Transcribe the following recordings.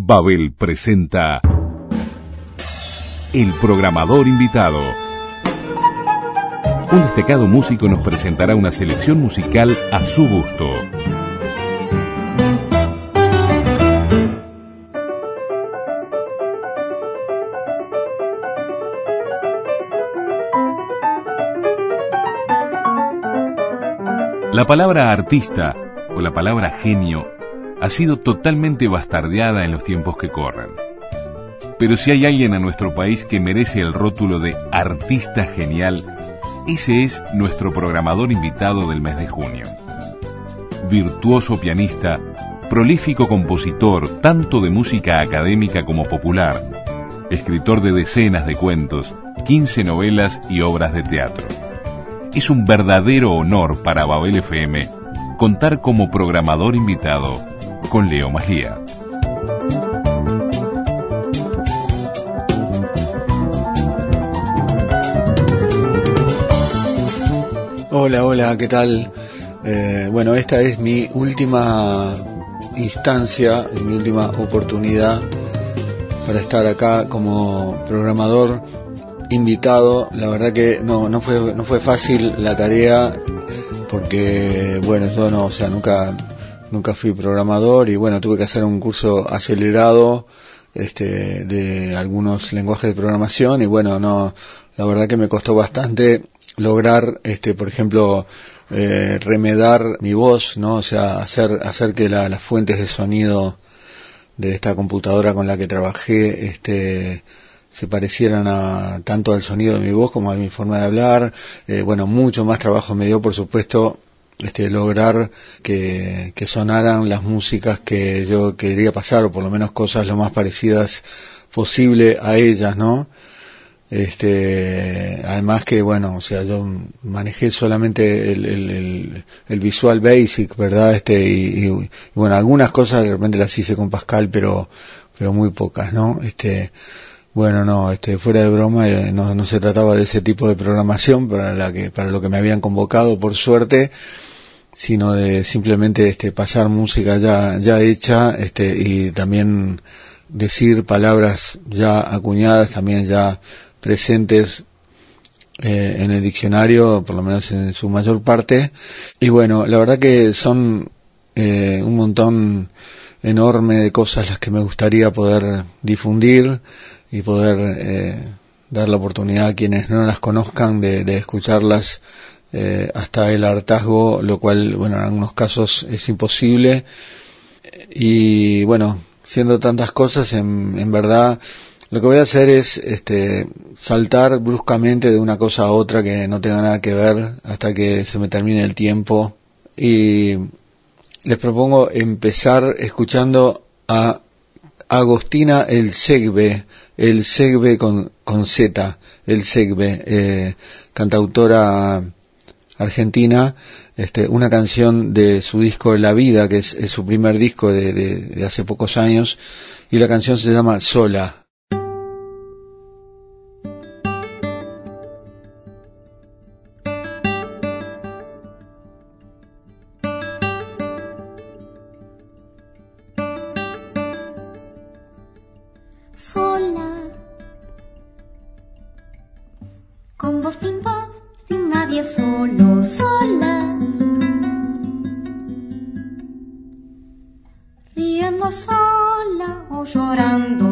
Babel presenta El programador invitado. Un destacado músico nos presentará una selección musical a su gusto. La palabra artista o la palabra genio ha sido totalmente bastardeada en los tiempos que corren. Pero si hay alguien en nuestro país que merece el rótulo de artista genial, ese es nuestro programador invitado del mes de junio. Virtuoso pianista, prolífico compositor tanto de música académica como popular, escritor de decenas de cuentos, 15 novelas y obras de teatro. Es un verdadero honor para Babel FM contar como programador invitado con Leo Magia. Hola, hola, ¿qué tal? Eh, bueno, esta es mi última instancia, mi última oportunidad para estar acá como programador invitado. La verdad que no, no fue, no fue fácil la tarea porque, bueno, yo no, o sea, nunca, nunca fui programador y bueno, tuve que hacer un curso acelerado este, de algunos lenguajes de programación y bueno, no, la verdad que me costó bastante lograr, este, por ejemplo, eh, remedar mi voz, ¿no? O sea, hacer, hacer que las fuentes de sonido de esta computadora con la que trabajé, este, se parecieran a, tanto al sonido de mi voz como a mi forma de hablar. Eh, bueno, mucho más trabajo me dio, por supuesto, este, lograr que, sonaran las músicas que yo quería pasar, o por lo menos cosas lo más parecidas posible a ellas, ¿no? Este, además que, bueno, o sea, yo manejé solamente el, el, el, Visual Basic, ¿verdad? Este, y, y, bueno, algunas cosas de repente las hice con Pascal, pero, pero muy pocas, ¿no? Este, bueno, no, este, fuera de broma, eh, no, no se trataba de ese tipo de programación para la que, para lo que me habían convocado, por suerte, sino de simplemente este, pasar música ya, ya hecha este, y también decir palabras ya acuñadas, también ya presentes eh, en el diccionario, por lo menos en su mayor parte. Y bueno, la verdad que son eh, un montón enorme de cosas las que me gustaría poder difundir y poder eh, dar la oportunidad a quienes no las conozcan de, de escucharlas eh, hasta el hartazgo, lo cual, bueno, en algunos casos es imposible. Y bueno, siendo tantas cosas, en, en verdad, lo que voy a hacer es este, saltar bruscamente de una cosa a otra que no tenga nada que ver hasta que se me termine el tiempo. Y les propongo empezar escuchando a Agostina El Segbe, El Segbe con, con Z, El Segbe, eh, cantautora argentina, este, una canción de su disco La Vida, que es, su primer disco de, de, hace pocos años, y la canción se llama Sola. Sola, con voz sin voz, sin nadie sola. Riendo sola o llorando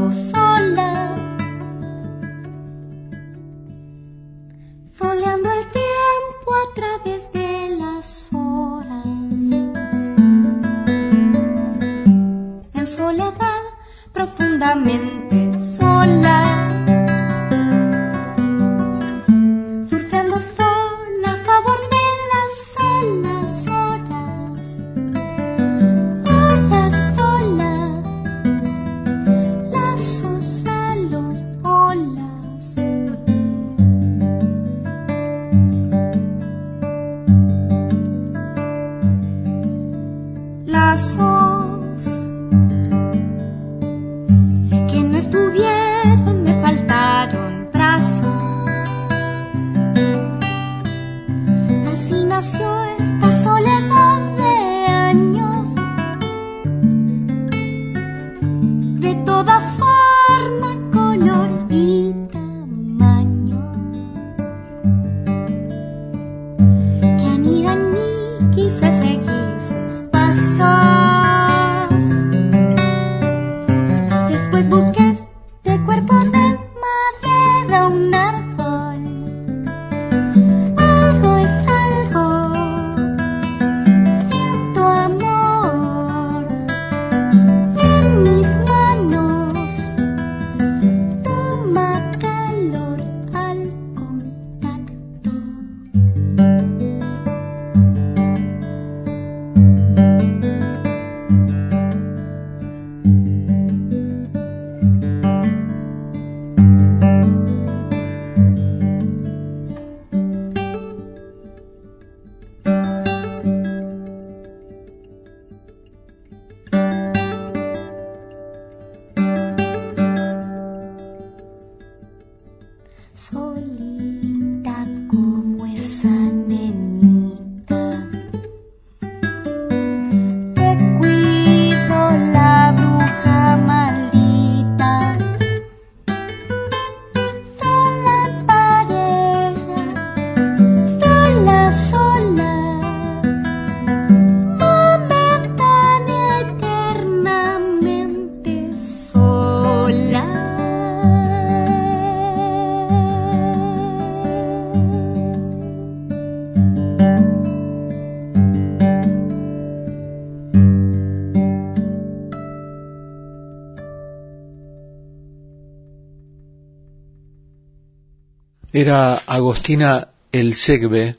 Era Agostina El Segbe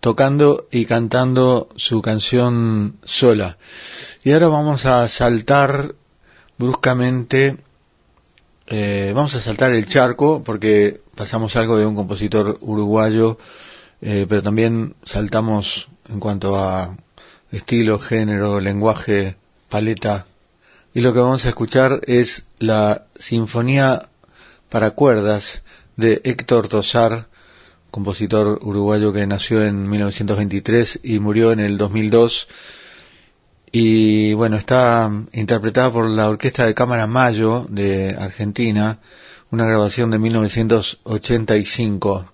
tocando y cantando su canción sola. Y ahora vamos a saltar bruscamente, eh, vamos a saltar el charco porque pasamos algo de un compositor uruguayo, eh, pero también saltamos en cuanto a estilo, género, lenguaje, paleta. Y lo que vamos a escuchar es la Sinfonía para cuerdas de Héctor Tosar, compositor uruguayo que nació en 1923 y murió en el 2002. Y bueno, está interpretada por la Orquesta de Cámara Mayo de Argentina, una grabación de 1985.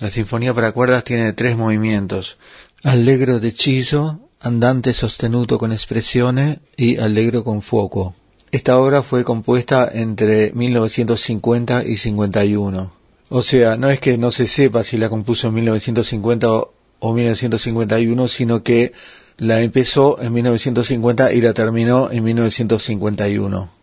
La Sinfonía para cuerdas tiene tres movimientos. Allegro deciso, andante sostenuto con espressione y allegro con fuoco. Esta obra fue compuesta entre 1950 y 51. O sea, no es que no se sepa si la compuso en 1950 o, o 1951, sino que la empezó en 1950 y la terminó en 1951.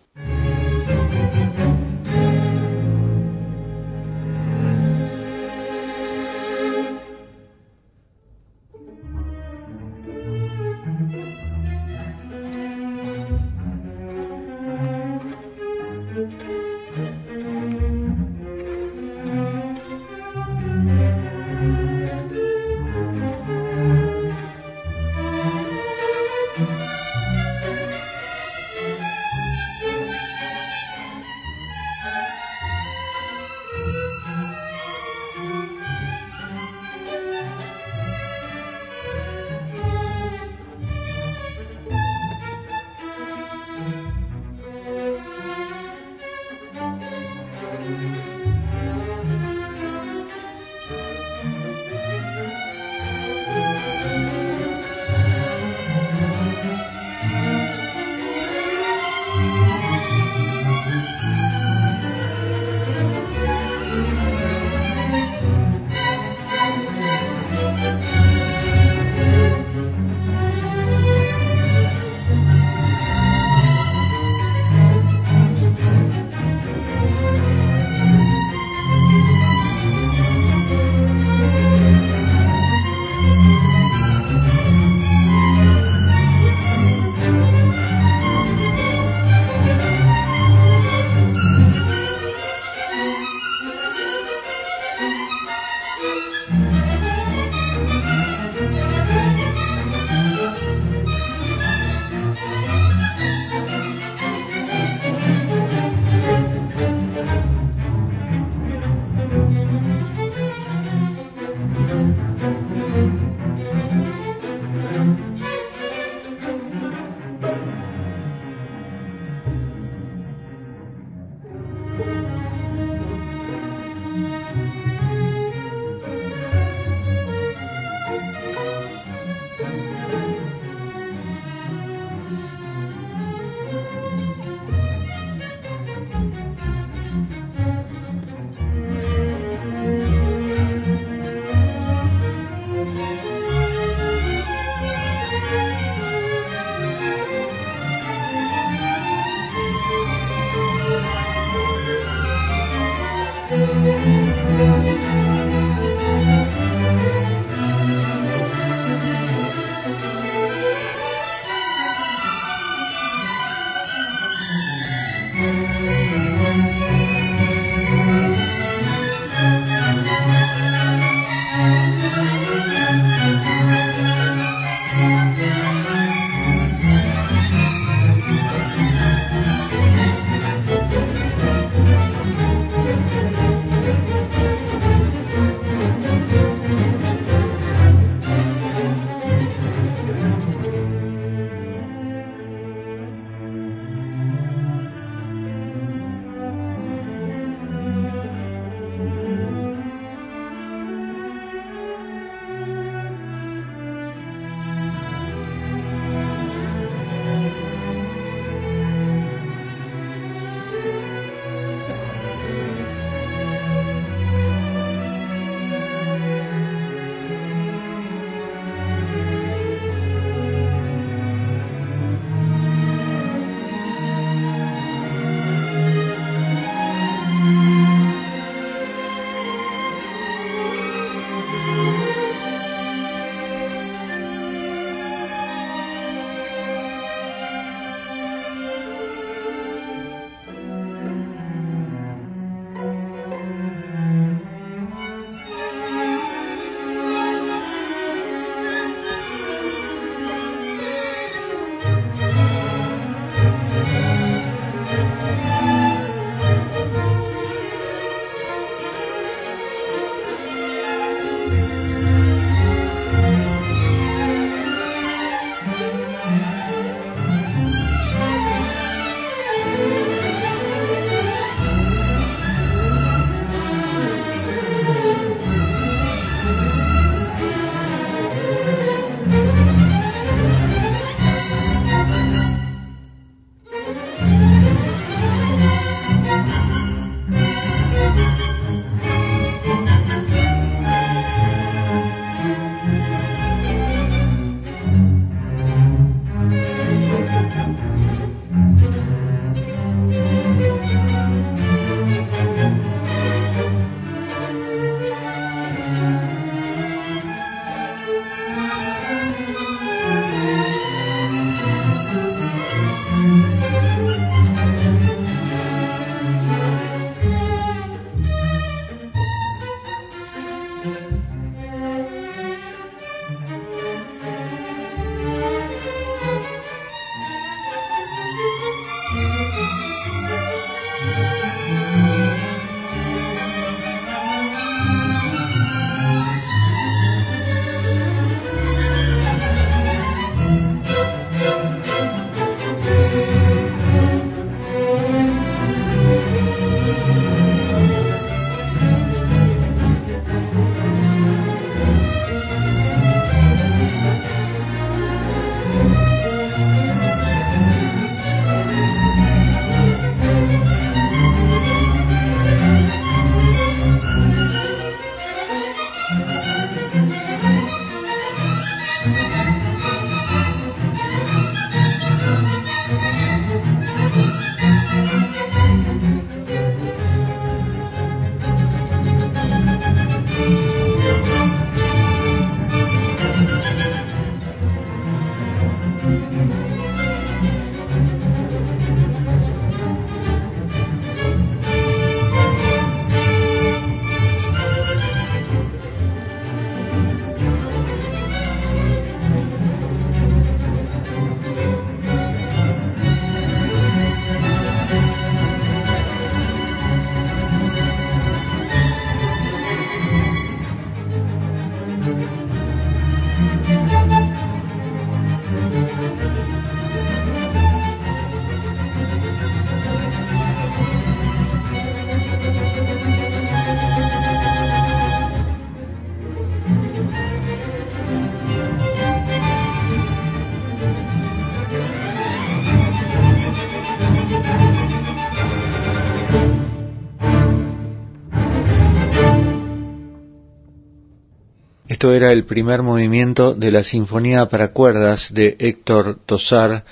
Era el primer movimiento de la Sinfonía para cuerdas de Héctor Tosar,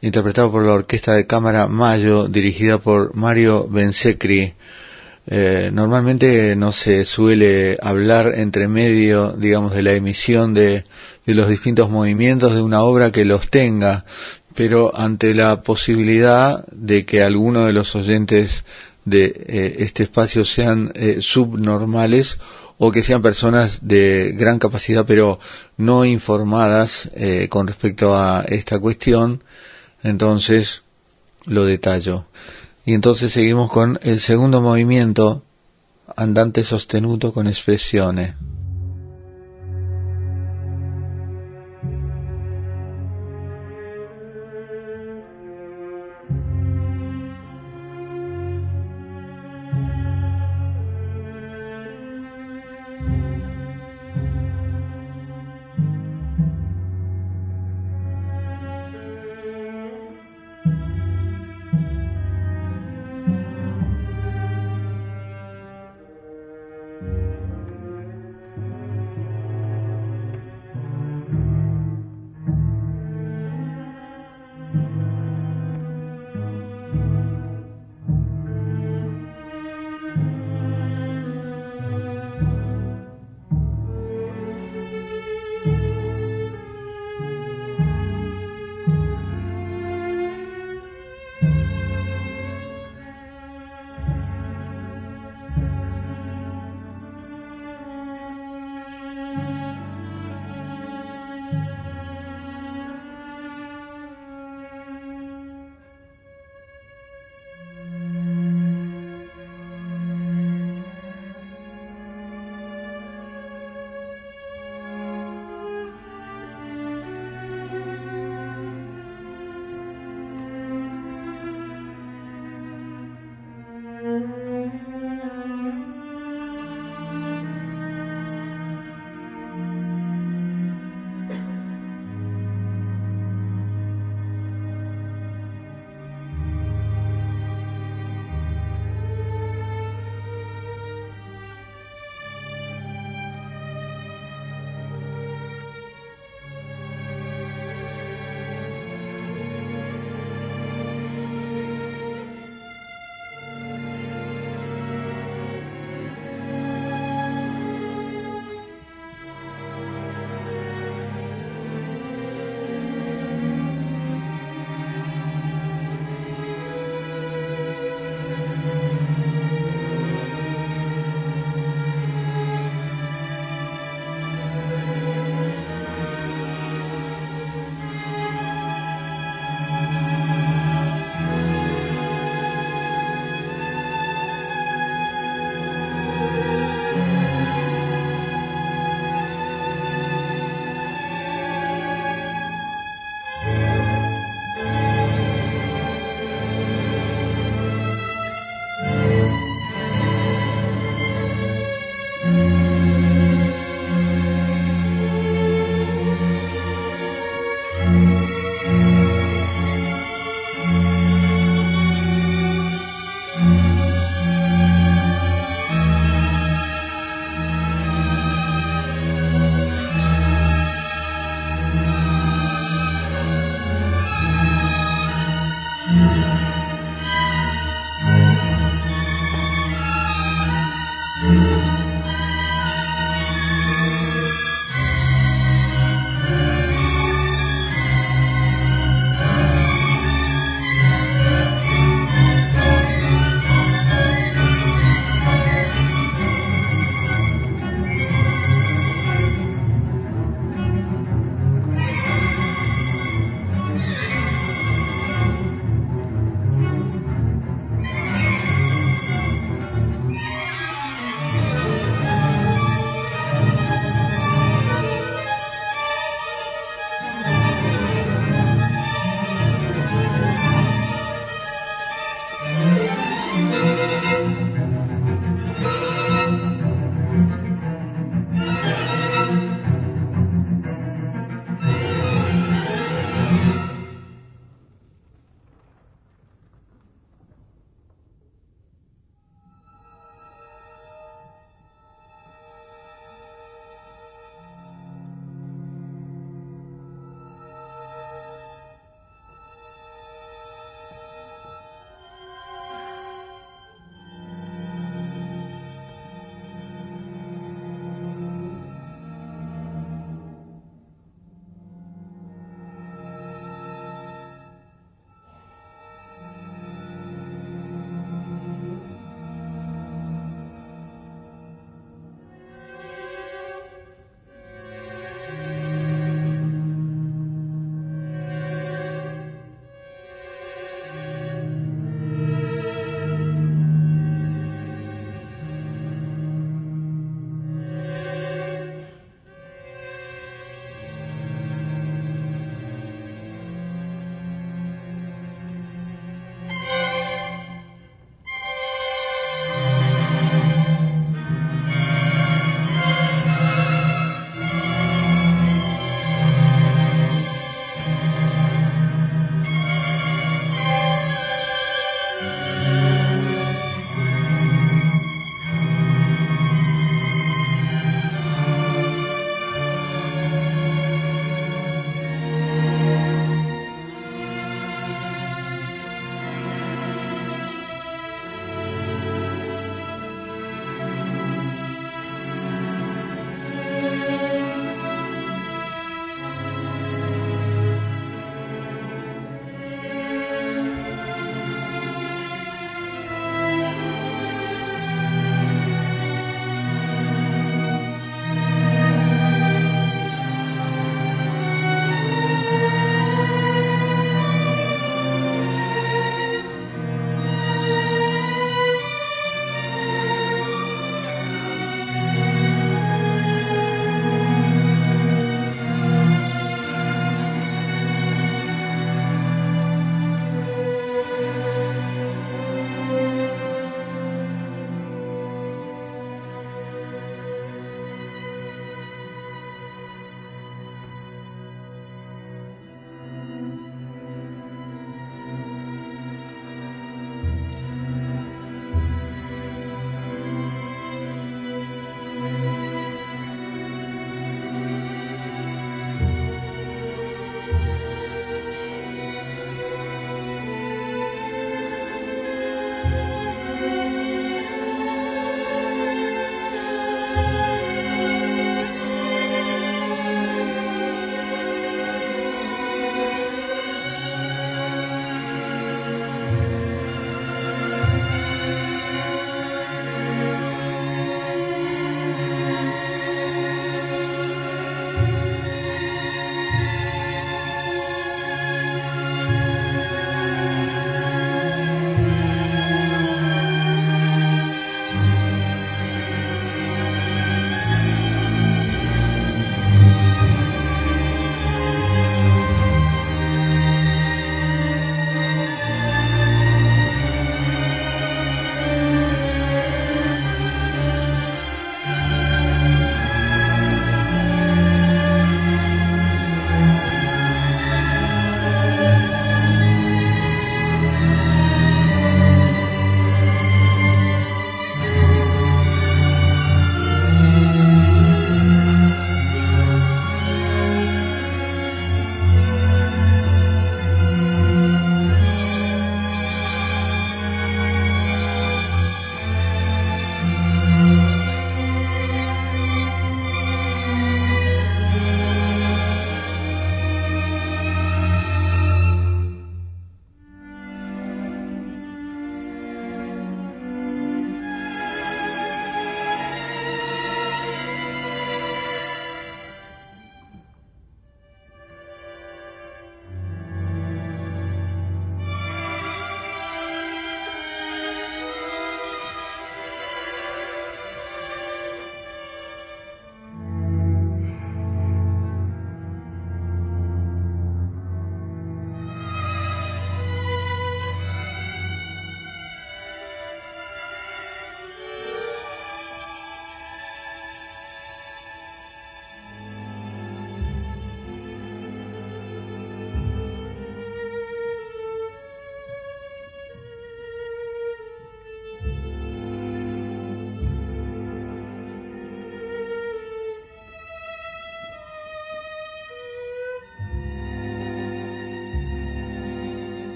interpretado por la Orquesta de Cámara Mayo, dirigida por Mario Bensecri. Eh, normalmente no se suele hablar entre medio, digamos, de la emisión de, de los distintos movimientos de una obra que los tenga, pero ante la posibilidad de que alguno de los oyentes de eh, este espacio sean eh, subnormales o que sean personas de gran capacidad pero no informadas eh, con respecto a esta cuestión, entonces lo detallo. Y entonces seguimos con el segundo movimiento, andante sostenuto con expresiones.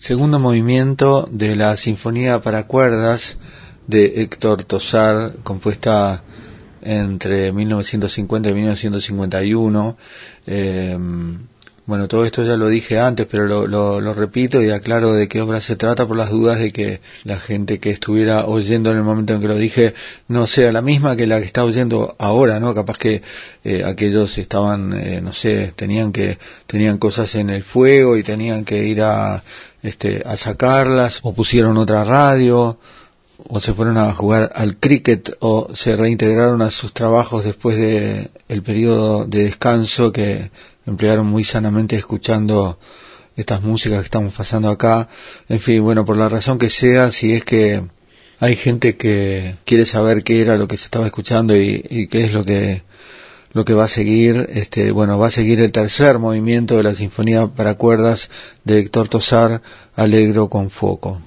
Segundo movimiento de la Sinfonía para cuerdas de Héctor Tosar, compuesta entre 1950 y 1951. Eh, bueno, todo esto ya lo dije antes, pero lo, lo, repito y aclaro de qué obra se trata por las dudas de que la gente que estuviera oyendo en el momento en que lo dije no sea la misma que la que está oyendo ahora, ¿no? Capaz que eh, aquellos estaban, eh, no sé, tenían que, tenían cosas en el fuego y tenían que ir a, este, a sacarlas o pusieron otra radio o se fueron a jugar al cricket o se reintegraron a sus trabajos después de el periodo de descanso que emplearon muy sanamente escuchando estas músicas que estamos pasando acá. En fin, bueno, por la razón que sea, si es que hay gente que quiere saber qué era lo que se estaba escuchando y, qué es lo que lo que va a seguir, este, bueno, va a seguir el tercer movimiento de la Sinfonía para cuerdas de Héctor Tosar, Alegro con Foco.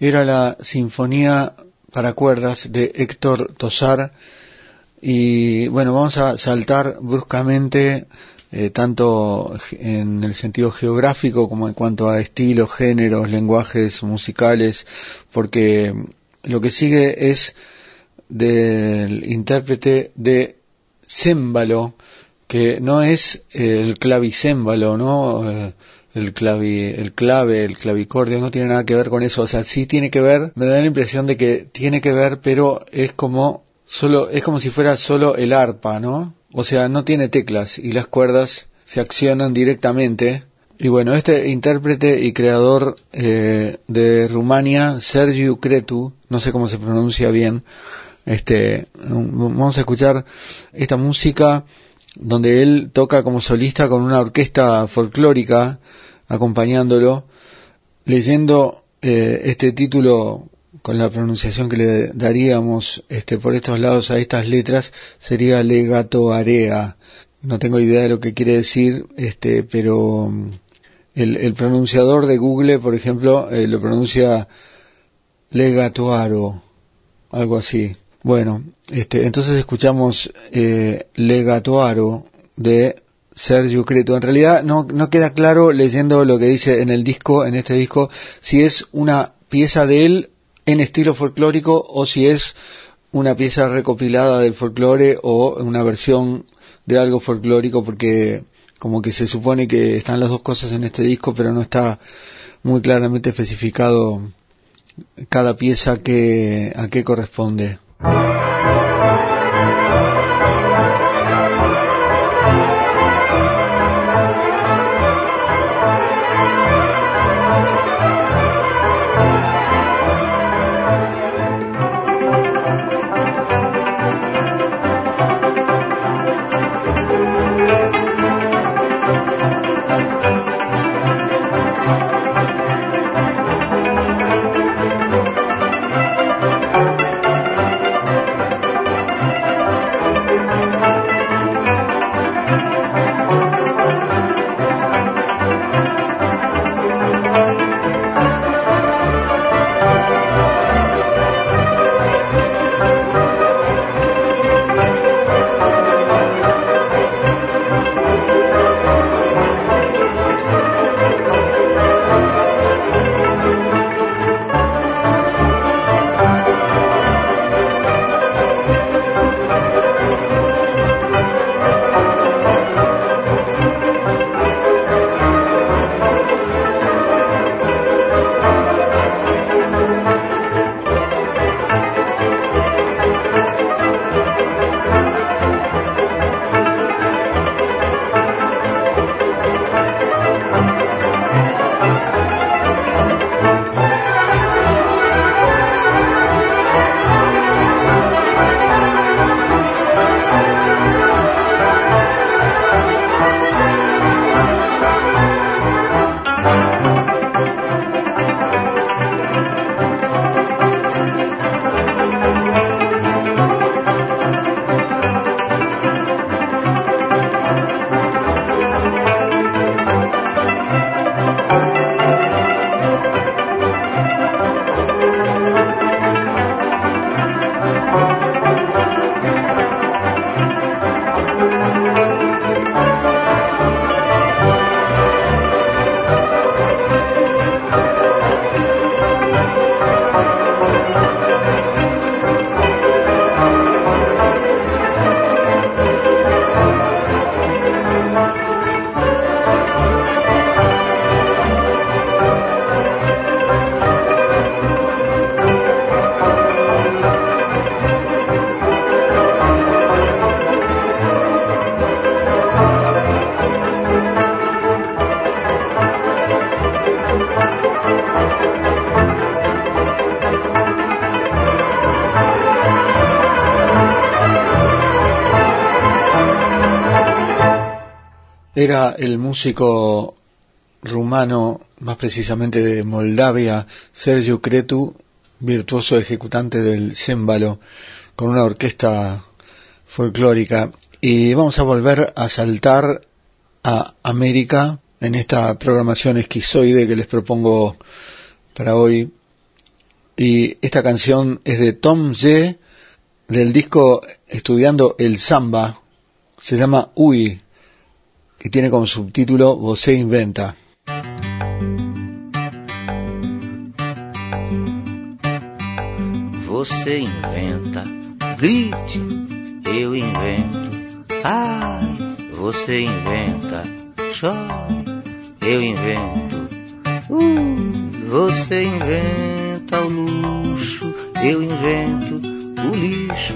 Era la Sinfonía para cuerdas de Héctor Tosar y bueno, vamos a saltar bruscamente eh, tanto en el sentido geográfico como en cuanto a estilos, géneros, lenguajes musicales, porque lo que sigue es del intérprete de cémbalo, que no es el clavicémbalo, ¿no? Eh, el clavi, el clave, el clavicordio, no tiene nada que ver con eso, o sea, sí tiene que ver, me da la impresión de que tiene que ver, pero es como solo, es como si fuera solo el arpa, ¿no? O sea, no tiene teclas y las cuerdas se accionan directamente. Y bueno, este intérprete y creador eh, de Rumania, Sergiu Cretu, no sé cómo se pronuncia bien, este, vamos a escuchar esta música donde él toca como solista con una orquesta folclórica acompañándolo, leyendo eh, este título con la pronunciación que le daríamos este, por estos lados a estas letras sería legato area. No tengo idea de lo que quiere decir, este, pero mm, el, pronunciador de Google, por ejemplo, eh, lo pronuncia legatoaro, algo así. Bueno, este, entonces escuchamos eh, legatoaro de Sergio Creto. En realidad no, no queda claro leyendo lo que dice en el disco, en este disco, si es una pieza de él en estilo folclórico o si es una pieza recopilada del folclore o una versión de algo folclórico porque como que se supone que están las dos cosas en este disco pero no está muy claramente especificado cada pieza que a qué corresponde. Era el músico rumano, más precisamente de Moldavia, Sergio Cretu, virtuoso ejecutante del cémbalo, con una orquesta folclórica. Y vamos a volver a saltar a América en esta programación esquizoide que les propongo para hoy. y esta canción es de Tom Z del disco Estudiando el Samba, se llama Uy, que tiene como subtítulo Você Inventa. Você inventa, grite, eu invento. Ai, você inventa, chore, eu invento. Uh, você inventa o luxo, eu invento o lixo.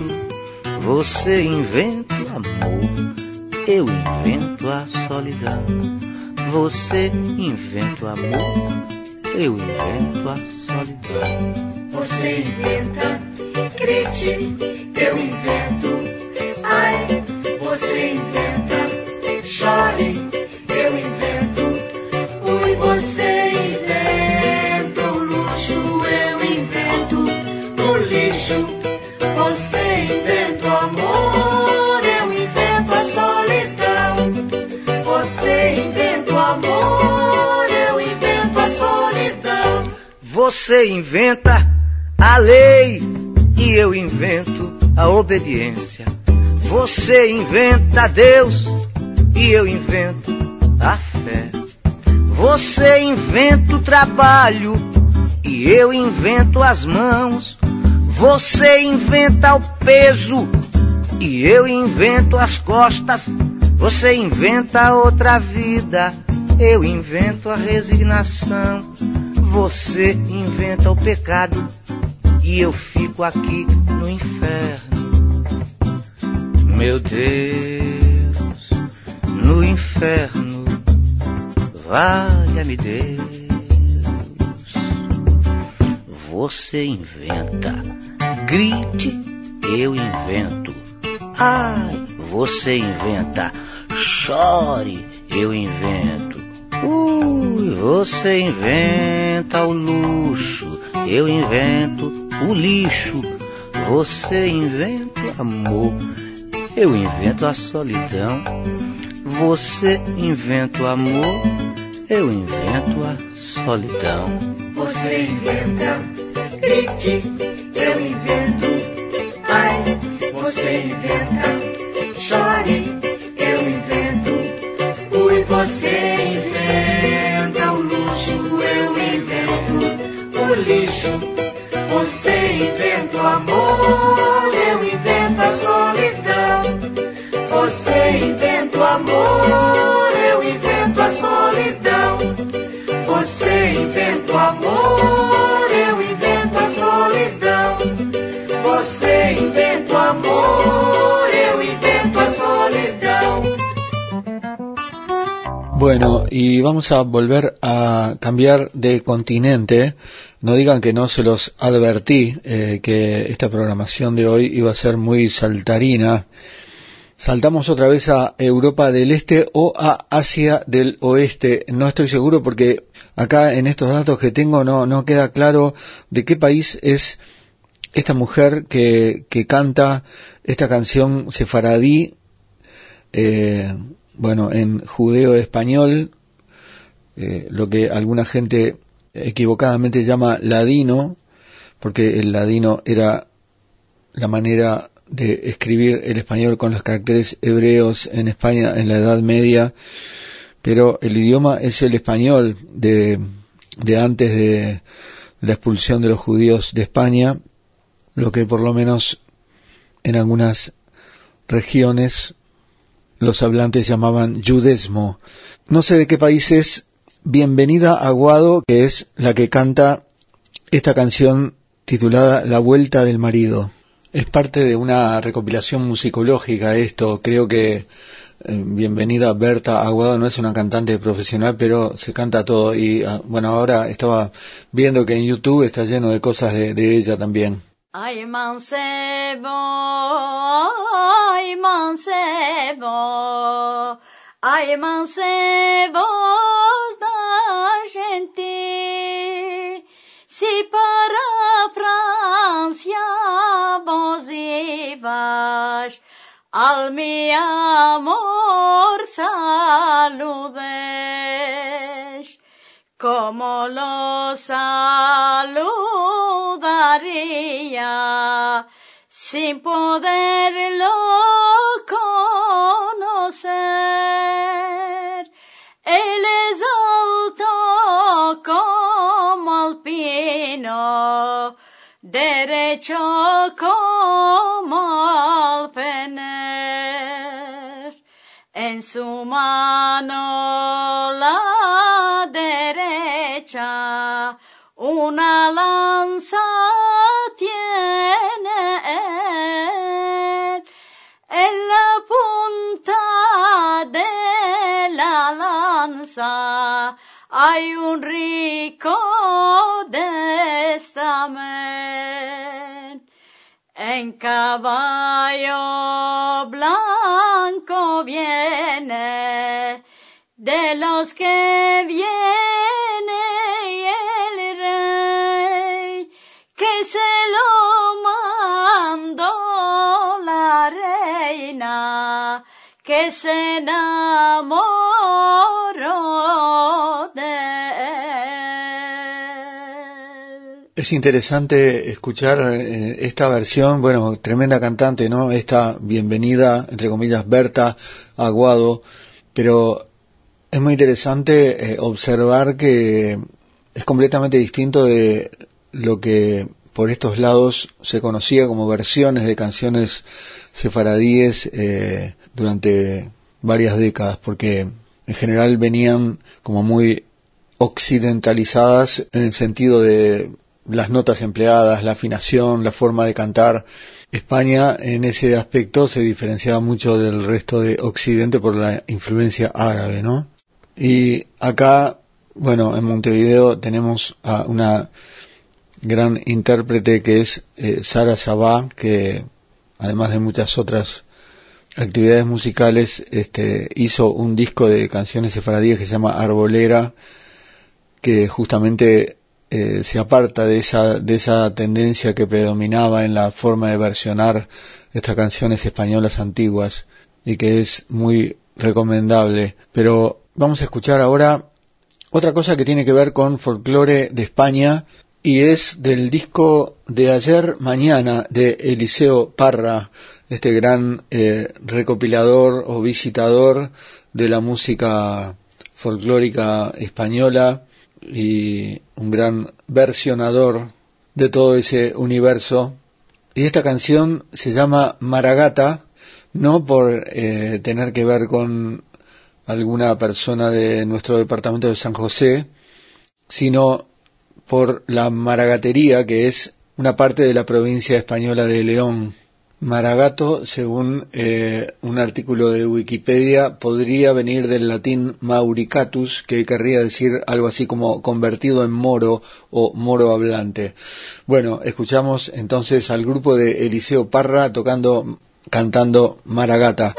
Você inventa o amor, eu invento a solidão. Você inventa o amor, eu invento a solidão. Você inventa, grite, eu invento. Você inventa a lei e eu invento a obediência. Você inventa Deus e eu invento a fé. Você inventa o trabalho e eu invento as mãos. Você inventa o peso e eu invento as costas. Você inventa outra vida, eu invento a resignação. Você inventa o pecado e eu fico aqui no inferno. Meu Deus, no inferno, valha-me Deus. Você inventa, grite, eu invento. Ai, você inventa, chore, eu invento. Ui, você inventa o luxo, eu invento o lixo. Você inventa o amor, eu invento a solidão. Você inventa o amor, eu invento a solidão. Você inventa, grite, eu invento. Ai, você inventa, Você inventa o amor, eu invento a solidão. Você inventa o amor, eu invento a solidão. Você inventa o amor, eu invento a solidão. Você inventa o amor, eu invento a solidão. Bueno, y vamos a volver a cambiar de continente. No digan que no se los advertí, eh, que esta programación de hoy iba a ser muy saltarina. Saltamos otra vez a Europa del Este o a Asia del Oeste. No estoy seguro porque acá en estos datos que tengo no, queda claro de qué país es esta mujer que, canta esta canción sefaradí, eh, bueno, en judeo español, eh, lo que alguna gente equivocadamente llama ladino, porque el ladino era la manera de escribir el español con los caracteres hebreos en España en la Edad Media, pero el idioma es el español de, de antes de la expulsión de los judíos de España, lo que por lo menos en algunas regiones los hablantes llamaban judesmo. No sé de qué país es Bienvenida Aguado, que es la que canta esta canción titulada La Vuelta del Marido. Es parte de una recopilación musicológica esto, creo que eh, Bienvenida Berta Aguado no es una cantante profesional, pero se canta todo y ah, bueno, ahora estaba viendo que en YouTube está lleno de cosas de, de ella también. Ay mancebo, ay mancebo, ay mancebos da si para Francia vos ibas, al mi amor saludes, como lo saluda haría sin poderlo conocer. Derecho como pener. En su mano la derecha una lanza tiene él. En la punta de la lanza hay un rico En caballo blanco viene de los que viene Es interesante escuchar eh, esta versión, bueno, tremenda cantante, ¿no? Esta bienvenida, entre comillas, Berta Aguado, pero es muy interesante eh, observar que es completamente distinto de lo que por estos lados se conocía como versiones de canciones sefaradíes eh, durante varias décadas, porque en general venían como muy occidentalizadas en el sentido de las notas empleadas, la afinación, la forma de cantar. España en ese aspecto se diferenciaba mucho del resto de Occidente por la influencia árabe, ¿no? Y acá, bueno, en Montevideo tenemos a una gran intérprete que es eh, Sara Sabá, que además de muchas otras actividades musicales, este, hizo un disco de canciones sefaradíes que se llama Arbolera, que justamente eh, se aparta de esa, de esa tendencia que predominaba en la forma de versionar estas canciones españolas antiguas y que es muy recomendable. Pero vamos a escuchar ahora otra cosa que tiene que ver con folclore de España y es del disco de ayer mañana de Eliseo Parra, este gran eh, recopilador o visitador de la música folclórica española y un gran versionador de todo ese universo. Y esta canción se llama Maragata, no por eh, tener que ver con alguna persona de nuestro departamento de San José, sino por la maragatería, que es una parte de la provincia española de León. Maragato, según eh, un artículo de Wikipedia, podría venir del latín mauricatus, que querría decir algo así como convertido en moro o moro hablante. Bueno, escuchamos entonces al grupo de Eliseo Parra tocando, cantando Maragata.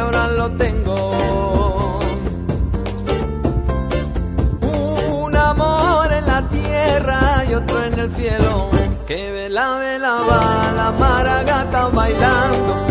Ahora lo tengo. Un amor en la tierra y otro en el cielo. Que vela, vela va la maragata bailando.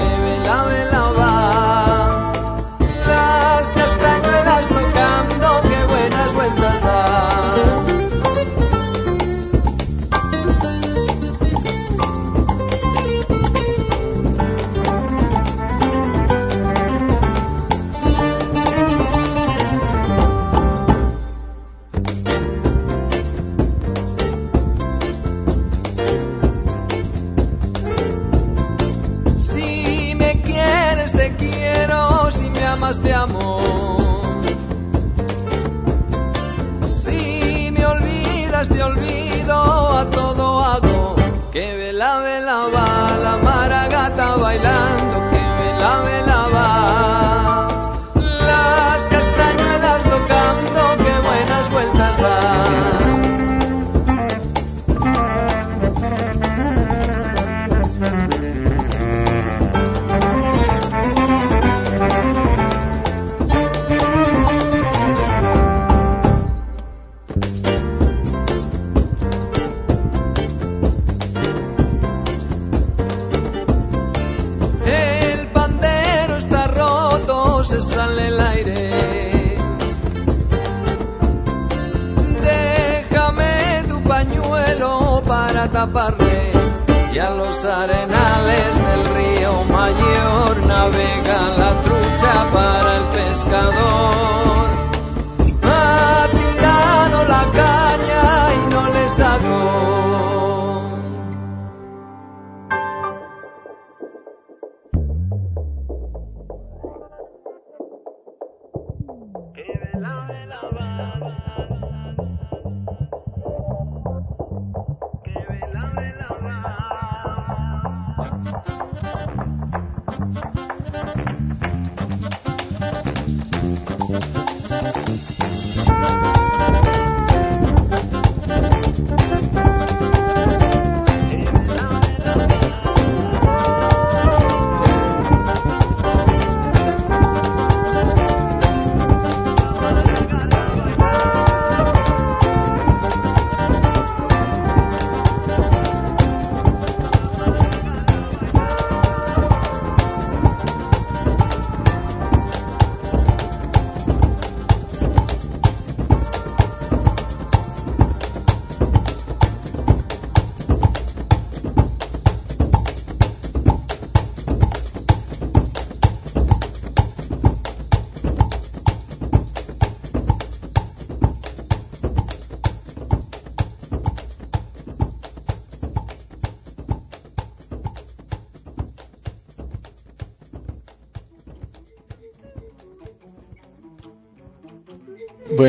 Navega la trucha para el pescador.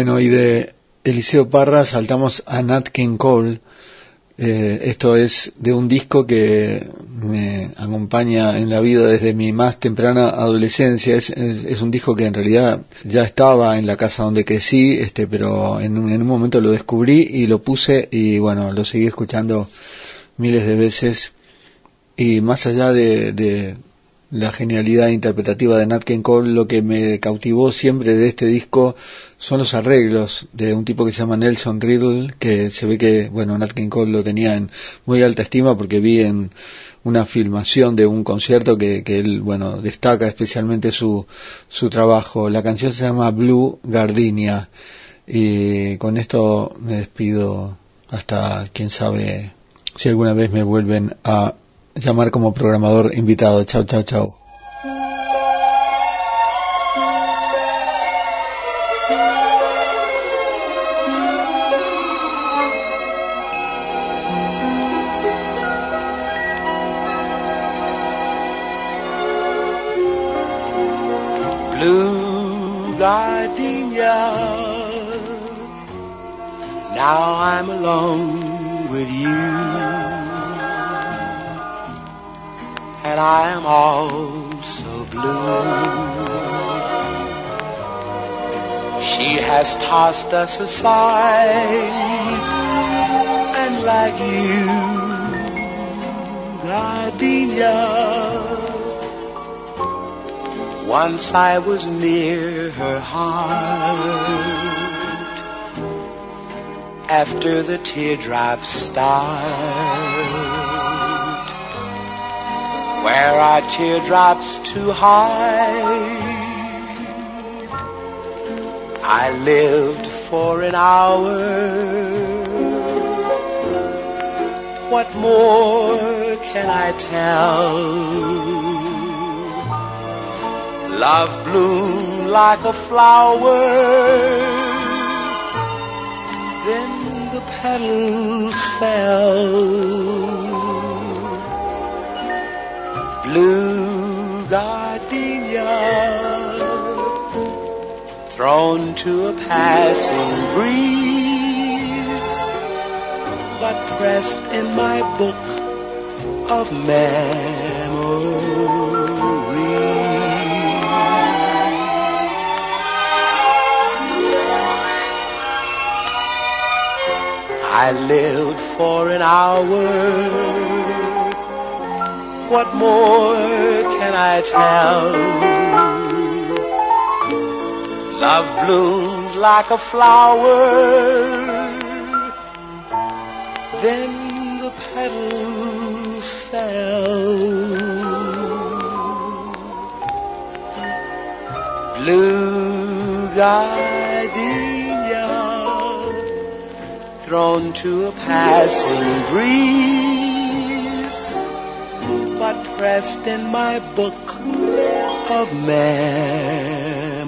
Bueno, y de Eliseo Parra saltamos a Nat King Cole. Eh, esto es de un disco que me acompaña en la vida desde mi más temprana adolescencia. Es, un disco que en realidad ya estaba en la casa donde crecí, este, pero en, un- en un momento lo descubrí y lo puse y bueno, lo seguí escuchando miles de veces. Y más allá de la genialidad interpretativa de Nat King Cole, lo que me cautivó siempre de este disco son los arreglos de un tipo que se llama Nelson Riddle, que se ve que, bueno, Nat King Cole lo tenía en muy alta estima porque vi en una filmación de un concierto que, que él, bueno, destaca especialmente su, su trabajo. La canción se llama Blue Gardenia y con esto me despido hasta quién sabe si alguna vez me vuelven a llamar como programador invitado. Chao, chao, chao. blue gardenia. Now I'm alone with you, and I am all so blue. She has tossed us aside, and like you, gardenia. Once I was near her heart after the teardrops start. Where are teardrops too high? I lived for an hour. What more can I tell? Love bloomed like a flower. Then the petals fell. Blue gardenia thrown to a passing breeze, but pressed in my book of memory. I lived for an hour. What more can I tell? Love bloomed like a flower. Then the petals fell. Blue gardenia thrown to a passing breeze, pressed in my book of memories.